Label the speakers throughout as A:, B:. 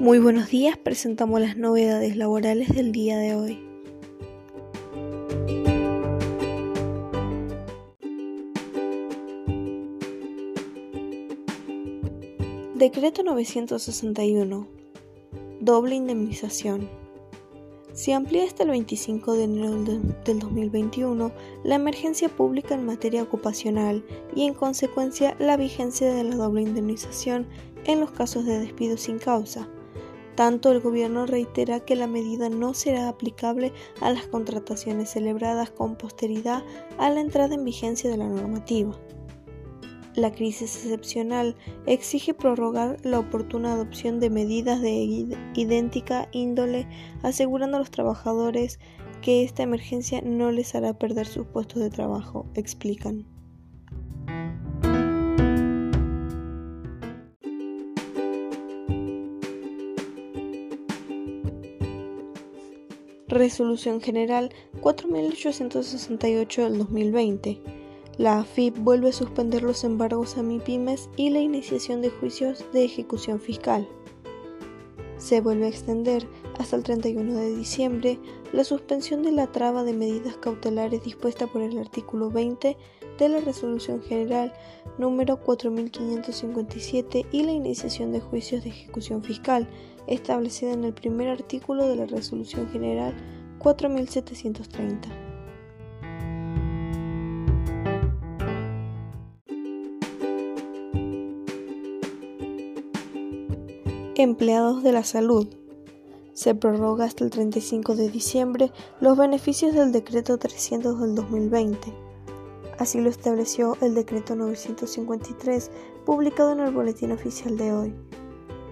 A: Muy buenos días, presentamos las novedades laborales del día de hoy. Decreto 961. Doble indemnización. Se amplía hasta el 25 de enero del 2021 la emergencia pública en materia ocupacional y en consecuencia la vigencia de la doble indemnización en los casos de despido sin causa tanto, el gobierno reitera que la medida no será aplicable a las contrataciones celebradas con posteridad a la entrada en vigencia de la normativa. La crisis excepcional exige prorrogar la oportuna adopción de medidas de idéntica índole, asegurando a los trabajadores que esta emergencia no les hará perder sus puestos de trabajo, explican. Resolución General 4868 del 2020. La AFIP vuelve a suspender los embargos a MIPIMES y la iniciación de juicios de ejecución fiscal. Se vuelve a extender hasta el 31 de diciembre la suspensión de la traba de medidas cautelares dispuesta por el artículo 20 de la Resolución General número 4557 y la iniciación de juicios de ejecución fiscal establecida en el primer artículo de la Resolución General 4730. Empleados de la salud. Se prorroga hasta el 35 de diciembre los beneficios del decreto 300 del 2020. Así lo estableció el decreto 953 publicado en el Boletín Oficial de hoy.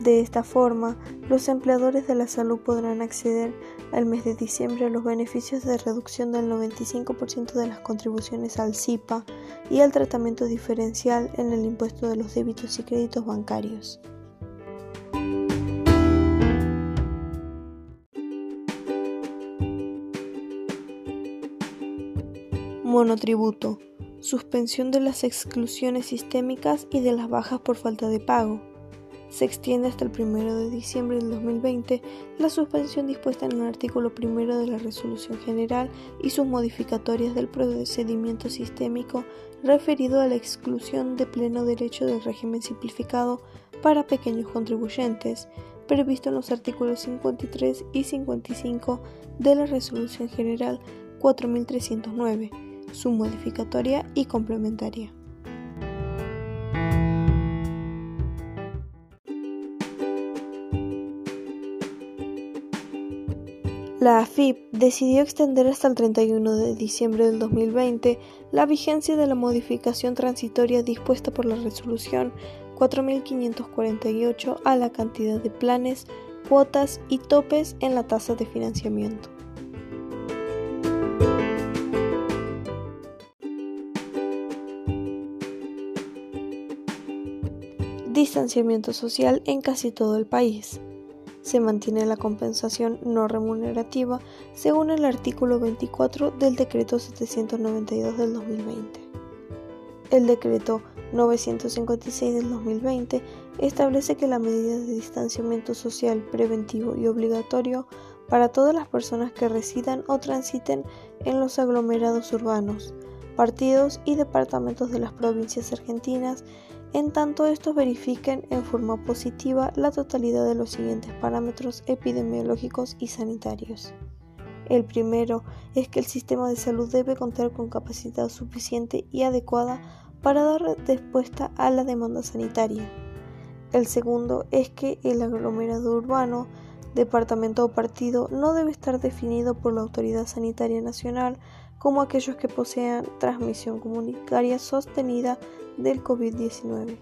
A: De esta forma, los empleadores de la salud podrán acceder al mes de diciembre a los beneficios de reducción del 95% de las contribuciones al CIPA y al tratamiento diferencial en el impuesto de los débitos y créditos bancarios. Monotributo. Suspensión de las exclusiones sistémicas y de las bajas por falta de pago se extiende hasta el 1 de diciembre del 2020 la suspensión dispuesta en el artículo 1 de la Resolución General y sus modificatorias del procedimiento sistémico referido a la exclusión de pleno derecho del régimen simplificado para pequeños contribuyentes, previsto en los artículos 53 y 55 de la Resolución General 4309, su modificatoria y complementaria. La AFIP decidió extender hasta el 31 de diciembre del 2020 la vigencia de la modificación transitoria dispuesta por la resolución 4548 a la cantidad de planes, cuotas y topes en la tasa de financiamiento. Distanciamiento social en casi todo el país se mantiene la compensación no remunerativa según el artículo 24 del decreto 792 del 2020. El decreto 956 del 2020 establece que la medida de distanciamiento social preventivo y obligatorio para todas las personas que residan o transiten en los aglomerados urbanos, partidos y departamentos de las provincias argentinas en tanto estos verifiquen en forma positiva la totalidad de los siguientes parámetros epidemiológicos y sanitarios. El primero es que el sistema de salud debe contar con capacidad suficiente y adecuada para dar respuesta a la demanda sanitaria. El segundo es que el aglomerado urbano, departamento o partido no debe estar definido por la Autoridad Sanitaria Nacional como aquellos que posean transmisión comunitaria sostenida del COVID-19.